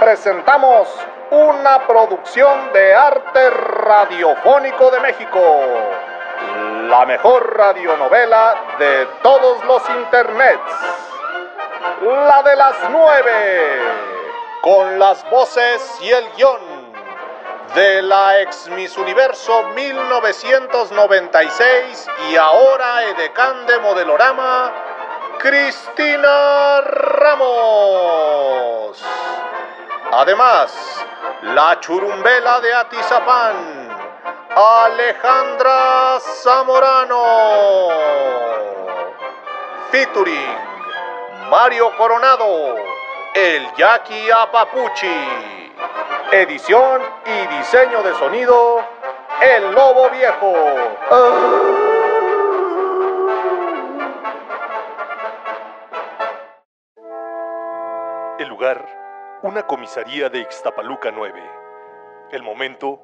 presentamos una producción de arte radiofónico de México. La mejor radionovela de todos los internets. La de las nueve. Con las voces y el guion de la ex Miss Universo 1996 y ahora edecán de Modelorama, Cristina Ramos. Además, la churumbela de Atizapán, Alejandra Zamorano. Featuring, Mario Coronado, el Jackie Apapuchi. Edición y diseño de sonido, El Lobo Viejo. El lugar, una comisaría de Ixtapaluca 9. El momento,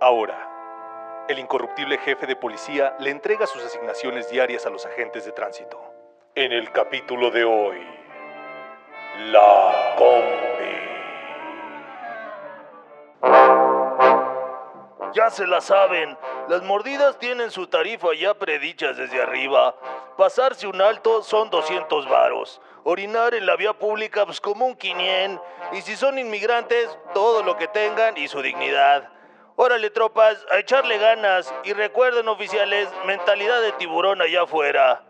ahora. El incorruptible jefe de policía le entrega sus asignaciones diarias a los agentes de tránsito. En el capítulo de hoy, la combi. Ya se la saben, las mordidas tienen su tarifa ya predichas desde arriba. Pasarse un alto son 200 varos. Orinar en la vía pública pues como un 500. Y si son inmigrantes, todo lo que tengan y su dignidad. Órale tropas, a echarle ganas y recuerden oficiales, mentalidad de tiburón allá afuera.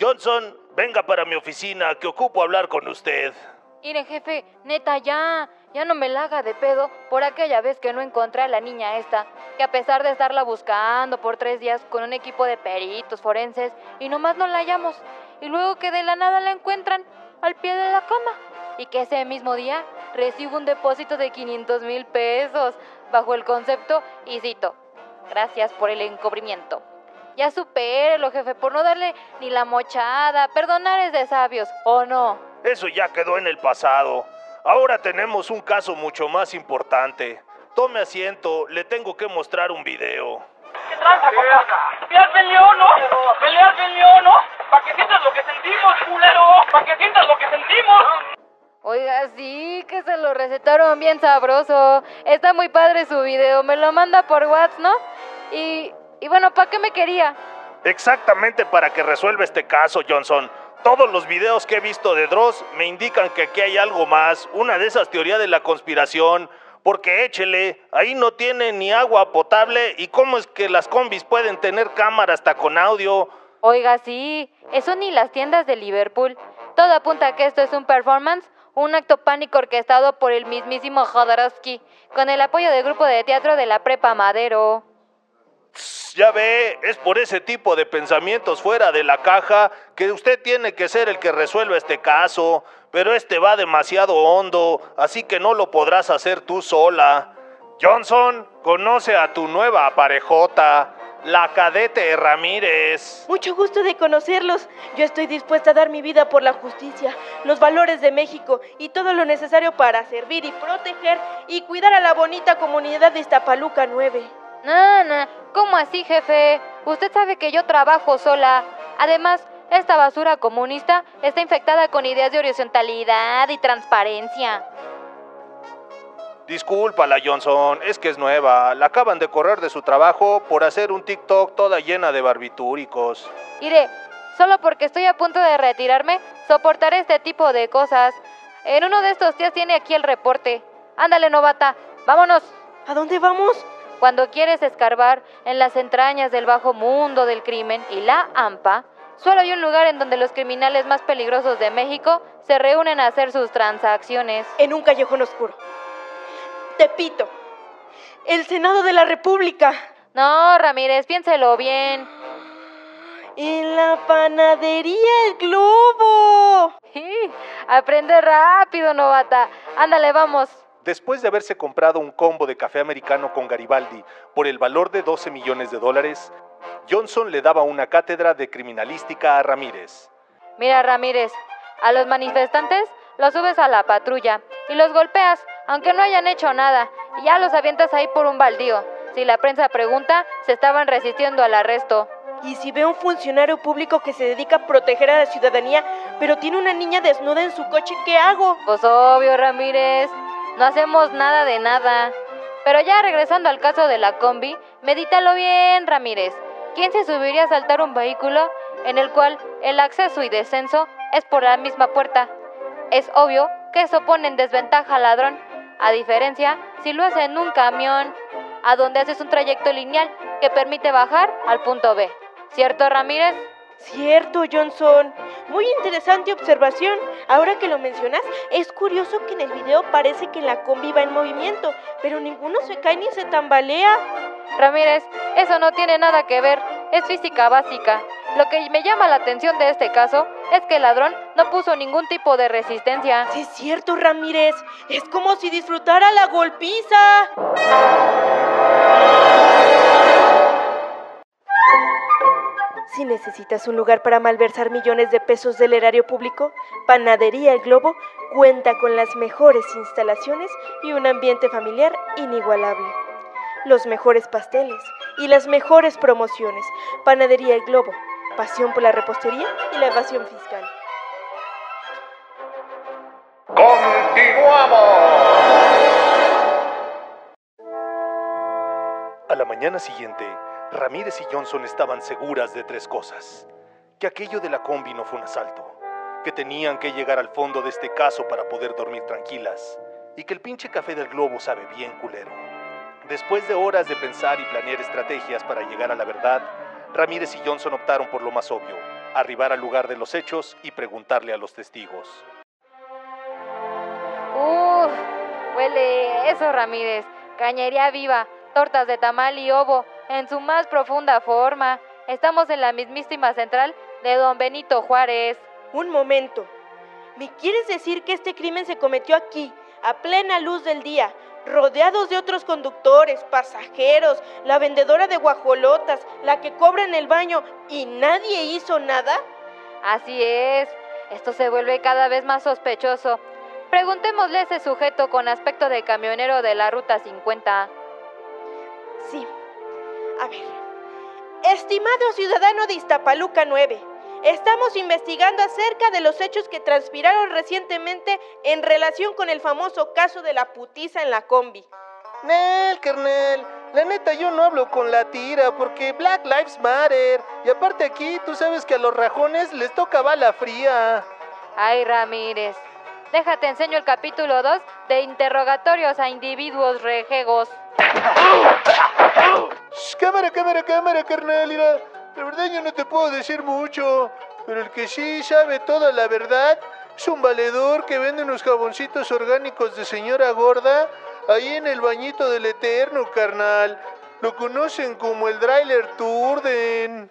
Johnson, venga para mi oficina que ocupo hablar con usted. Mire, jefe, neta, ya, ya no me la haga de pedo por aquella vez que no encontré a la niña esta, que a pesar de estarla buscando por tres días con un equipo de peritos forenses y nomás no la hallamos, y luego que de la nada la encuentran al pie de la cama, y que ese mismo día recibo un depósito de 500 mil pesos, bajo el concepto, y cito, gracias por el encubrimiento. Ya supérelo, jefe, por no darle ni la mochada, perdonar es de sabios, ¿o no? Eso ya quedó en el pasado. Ahora tenemos un caso mucho más importante. Tome asiento, le tengo que mostrar un video. ¿Qué tranza, papá? Pelear peleó, ¿no? Pelear peleó, ¿no? Para que sientas lo que sentimos, culero. Para que sientas lo que sentimos. Oiga, sí, que se lo recetaron bien sabroso. Está muy padre su video, me lo manda por WhatsApp, ¿no? Y, y bueno, ¿para qué me quería? Exactamente para que resuelva este caso, Johnson. Todos los videos que he visto de Dross me indican que aquí hay algo más, una de esas teorías de la conspiración, porque échele, ahí no tiene ni agua potable y cómo es que las combis pueden tener cámara hasta con audio. Oiga, sí, eso ni las tiendas de Liverpool. Todo apunta a que esto es un performance, un acto pánico orquestado por el mismísimo Jodorowsky, con el apoyo del grupo de teatro de la Prepa Madero. Ya ve, es por ese tipo de pensamientos fuera de la caja que usted tiene que ser el que resuelva este caso, pero este va demasiado hondo, así que no lo podrás hacer tú sola. Johnson, conoce a tu nueva parejota, la cadete Ramírez. Mucho gusto de conocerlos. Yo estoy dispuesta a dar mi vida por la justicia, los valores de México y todo lo necesario para servir y proteger y cuidar a la bonita comunidad de Iztapaluca 9. No, no, ¿cómo así, jefe? Usted sabe que yo trabajo sola. Además, esta basura comunista está infectada con ideas de horizontalidad y transparencia. Discúlpala, Johnson, es que es nueva. La acaban de correr de su trabajo por hacer un TikTok toda llena de barbitúricos. Iré, solo porque estoy a punto de retirarme, soportaré este tipo de cosas. En uno de estos días tiene aquí el reporte. Ándale, novata, vámonos. ¿A dónde vamos? Cuando quieres escarbar en las entrañas del bajo mundo del crimen y la AMPA, solo hay un lugar en donde los criminales más peligrosos de México se reúnen a hacer sus transacciones. En un callejón oscuro. Tepito. El Senado de la República. No, Ramírez, piénselo bien. En la panadería El Globo. Aprende rápido, novata. Ándale, vamos. Después de haberse comprado un combo de café americano con Garibaldi por el valor de 12 millones de dólares, Johnson le daba una cátedra de criminalística a Ramírez. Mira, Ramírez, a los manifestantes los subes a la patrulla y los golpeas, aunque no hayan hecho nada, y ya los avientas ahí por un baldío. Si la prensa pregunta, se estaban resistiendo al arresto. Y si veo un funcionario público que se dedica a proteger a la ciudadanía, pero tiene una niña desnuda en su coche, ¿qué hago? Pues obvio, Ramírez. No hacemos nada de nada. Pero ya regresando al caso de la combi, medítalo bien, Ramírez. ¿Quién se subiría a saltar un vehículo en el cual el acceso y descenso es por la misma puerta? Es obvio que eso pone en desventaja al ladrón, a diferencia si lo hace en un camión, a donde haces un trayecto lineal que permite bajar al punto B. ¿Cierto, Ramírez? Cierto, Johnson. Muy interesante observación. Ahora que lo mencionas, es curioso que en el video parece que la combi va en movimiento, pero ninguno se cae ni se tambalea. Ramírez, eso no tiene nada que ver, es física básica. Lo que me llama la atención de este caso es que el ladrón no puso ningún tipo de resistencia. Sí, es cierto, Ramírez. Es como si disfrutara la golpiza. Si necesitas un lugar para malversar millones de pesos del erario público, Panadería El Globo cuenta con las mejores instalaciones y un ambiente familiar inigualable. Los mejores pasteles y las mejores promociones. Panadería El Globo, pasión por la repostería y la evasión fiscal. ¡Continuamos! A la mañana siguiente, Ramírez y Johnson estaban seguras de tres cosas. Que aquello de la combi no fue un asalto, que tenían que llegar al fondo de este caso para poder dormir tranquilas, y que el pinche café del globo sabe bien culero. Después de horas de pensar y planear estrategias para llegar a la verdad, Ramírez y Johnson optaron por lo más obvio, arribar al lugar de los hechos y preguntarle a los testigos. Uf, huele eso, Ramírez. Cañería viva, tortas de tamal y ovo, en su más profunda forma. Estamos en la mismísima central de Don Benito Juárez. Un momento. ¿Me quieres decir que este crimen se cometió aquí, a plena luz del día, rodeados de otros conductores, pasajeros, la vendedora de guajolotas, la que cobra en el baño y nadie hizo nada? Así es. Esto se vuelve cada vez más sospechoso. Preguntémosle a ese sujeto con aspecto de camionero de la Ruta 50. Sí. A ver. Estimado ciudadano de Iztapaluca 9, estamos investigando acerca de los hechos que transpiraron recientemente en relación con el famoso caso de la putiza en la combi. Nel, carnal. La neta, yo no hablo con la tira porque Black Lives Matter. Y aparte aquí, tú sabes que a los rajones les toca bala fría. Ay, Ramírez. Déjate enseño el capítulo 2 de interrogatorios a individuos rejegos. Cámara, cámara, cámara, carnal. Mira, la verdad yo no te puedo decir mucho. Pero el que sí sabe toda la verdad es un valedor que vende unos jaboncitos orgánicos de señora gorda ahí en el bañito del Eterno, carnal. Lo conocen como el Drailer Turden.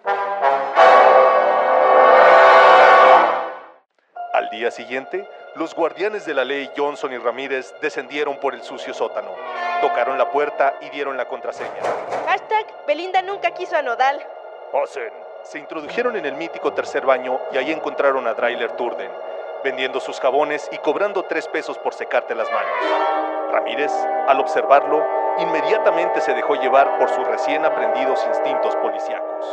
Al día siguiente, los guardianes de la ley Johnson y Ramírez descendieron por el sucio sótano, tocaron la puerta y dieron la contraseña. Hashtag Belinda nunca quiso a Nodal. Pasen. Se introdujeron en el mítico tercer baño y ahí encontraron a Drailer Turden, vendiendo sus jabones y cobrando tres pesos por secarte las manos. Ramírez, al observarlo, inmediatamente se dejó llevar por sus recién aprendidos instintos policíacos.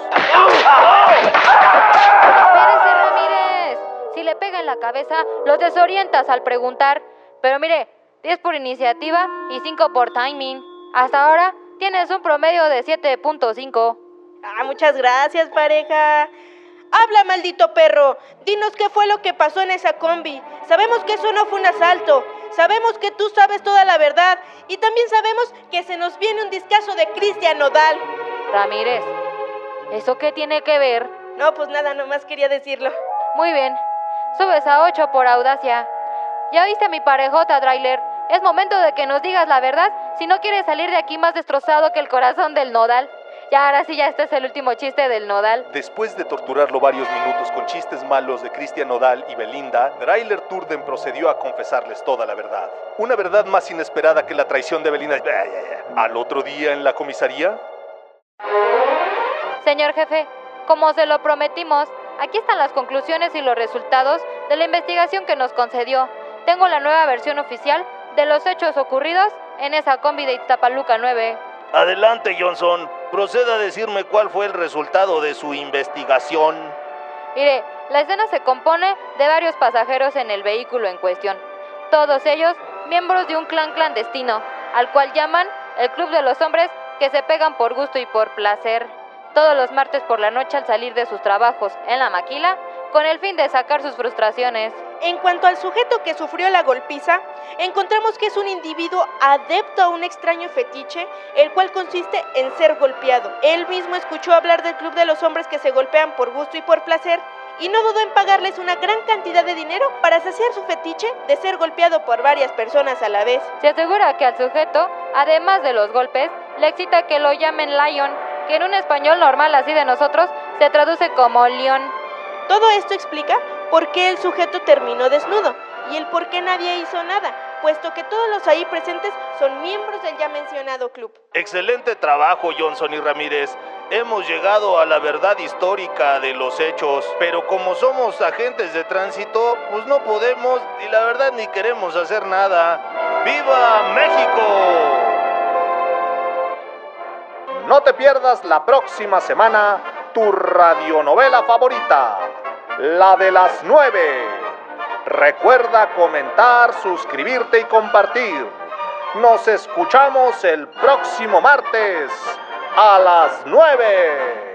Pega en la cabeza, lo desorientas al preguntar. Pero mire, 10 por iniciativa y 5 por timing. Hasta ahora tienes un promedio de 7.5. Ah, muchas gracias, pareja. Habla, maldito perro. Dinos qué fue lo que pasó en esa combi. Sabemos que eso no fue un asalto. Sabemos que tú sabes toda la verdad. Y también sabemos que se nos viene un discazo de Cristian Nodal. Ramírez, ¿eso qué tiene que ver? No, pues nada, nomás quería decirlo. Muy bien. Subes a 8 por audacia. Ya oíste a mi parejota, Drailer. Es momento de que nos digas la verdad si no quieres salir de aquí más destrozado que el corazón del nodal. Ya ahora sí, ya este es el último chiste del nodal. Después de torturarlo varios minutos con chistes malos de Cristian Nodal y Belinda, Drailer Turden procedió a confesarles toda la verdad. Una verdad más inesperada que la traición de Belinda. Al otro día en la comisaría, Señor jefe, como se lo prometimos, aquí están las conclusiones y los resultados de la investigación que nos concedió. Tengo la nueva versión oficial de los hechos ocurridos en esa combi de Iztapaluca 9. Adelante, Johnson. Proceda a decirme cuál fue el resultado de su investigación. Mire, la escena se compone de varios pasajeros en el vehículo en cuestión. Todos ellos miembros de un clan clandestino, al cual llaman el Club de los Hombres que se pegan por gusto y por placer. Todos los martes por la noche al salir de sus trabajos en la maquila, con el fin de sacar sus frustraciones. En cuanto al sujeto que sufrió la golpiza, encontramos que es un individuo adepto a un extraño fetiche, el cual consiste en ser golpeado. Él mismo escuchó hablar del club de los hombres que se golpean por gusto y por placer, y no dudó en pagarles una gran cantidad de dinero para saciar su fetiche de ser golpeado por varias personas a la vez. Se asegura que al sujeto, además de los golpes, le excita que lo llamen Lion, que en un español normal así de nosotros se traduce como león. Todo esto explica por qué el sujeto terminó desnudo y el por qué nadie hizo nada, puesto que todos los ahí presentes son miembros del ya mencionado club. Excelente trabajo, Johnson y Ramírez. Hemos llegado a la verdad histórica de los hechos, pero como somos agentes de tránsito, pues no podemos y la verdad ni queremos hacer nada. ¡Viva México! No te pierdas la próxima semana tu radionovela favorita, la de las nueve. Recuerda comentar, suscribirte y compartir. Nos escuchamos el próximo martes a las nueve.